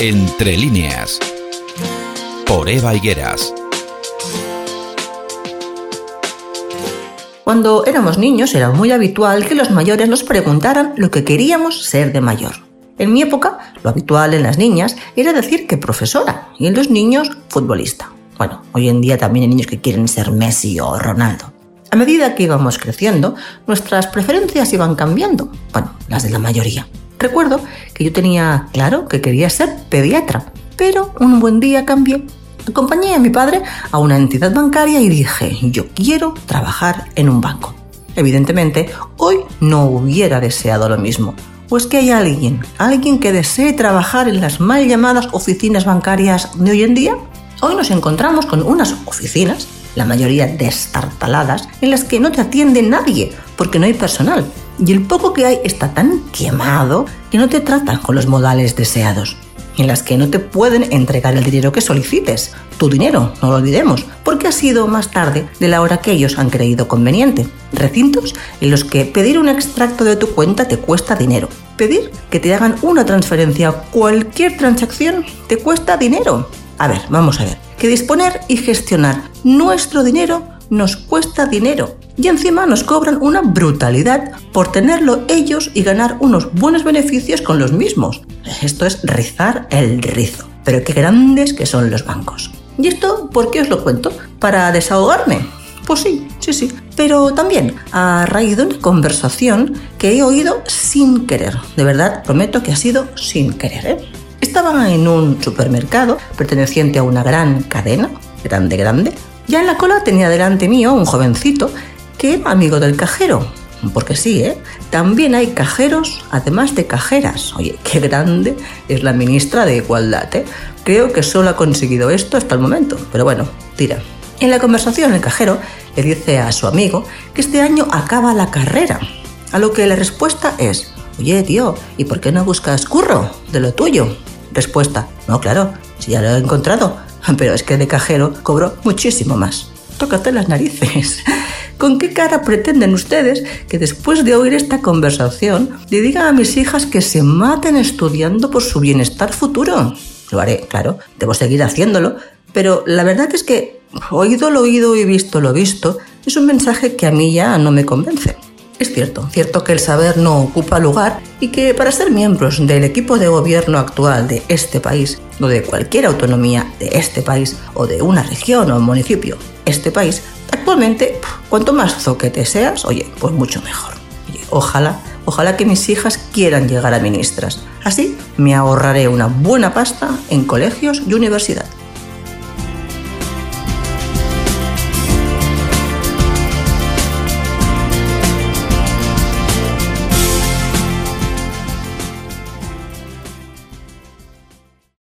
Entre líneas. Por Eva Higueras. Cuando éramos niños era muy habitual que los mayores nos preguntaran lo que queríamos ser de mayor. En mi época, lo habitual en las niñas era decir que profesora y en los niños futbolista. Bueno, hoy en día también hay niños que quieren ser Messi o Ronaldo. A medida que íbamos creciendo, nuestras preferencias iban cambiando. Bueno, las de la mayoría. Recuerdo que yo tenía claro que quería ser pediatra, pero un buen día cambié. Acompañé a mi padre a una entidad bancaria y dije, yo quiero trabajar en un banco. Evidentemente, hoy no hubiera deseado lo mismo, pues que hay alguien, alguien que desee trabajar en las mal llamadas oficinas bancarias de hoy en día. Hoy nos encontramos con unas oficinas, la mayoría destartaladas, en las que no te atiende nadie porque no hay personal. Y el poco que hay está tan quemado que no te tratan con los modales deseados en las que no te pueden entregar el dinero que solicites. Tu dinero, no lo olvidemos, porque ha sido más tarde de la hora que ellos han creído conveniente. Recintos en los que pedir un extracto de tu cuenta te cuesta dinero. Pedir que te hagan una transferencia, cualquier transacción, te cuesta dinero. A ver, vamos a ver. Que disponer y gestionar nuestro dinero nos cuesta dinero y encima nos cobran una brutalidad por tenerlo ellos y ganar unos buenos beneficios con los mismos. Esto es rizar el rizo. Pero qué grandes que son los bancos. ¿Y esto por qué os lo cuento? ¿Para desahogarme? Pues sí, sí, sí. Pero también a raíz de una conversación que he oído sin querer. De verdad, prometo que ha sido sin querer. ¿eh? Estaba en un supermercado perteneciente a una gran cadena, grande, grande. Ya en la cola tenía delante mío un jovencito que amigo del cajero. Porque sí, ¿eh? También hay cajeros, además de cajeras. Oye, qué grande es la ministra de Igualdad, ¿eh? Creo que solo ha conseguido esto hasta el momento. Pero bueno, tira. En la conversación, el cajero le dice a su amigo que este año acaba la carrera. A lo que la respuesta es, oye, tío, ¿y por qué no buscas curro de lo tuyo? Respuesta, no, claro, si ya lo he encontrado, pero es que de cajero cobro muchísimo más. Tócate las narices. ¿Con qué cara pretenden ustedes que después de oír esta conversación le digan a mis hijas que se maten estudiando por su bienestar futuro? Lo haré, claro, debo seguir haciéndolo, pero la verdad es que oído lo oído y visto lo visto es un mensaje que a mí ya no me convence. Es cierto, cierto que el saber no ocupa lugar y que para ser miembros del equipo de gobierno actual de este país, o de cualquier autonomía de este país, o de una región o municipio, este país, Actualmente, cuanto más zoquete seas, oye, pues mucho mejor. ojalá, ojalá que mis hijas quieran llegar a ministras. Así me ahorraré una buena pasta en colegios y universidades.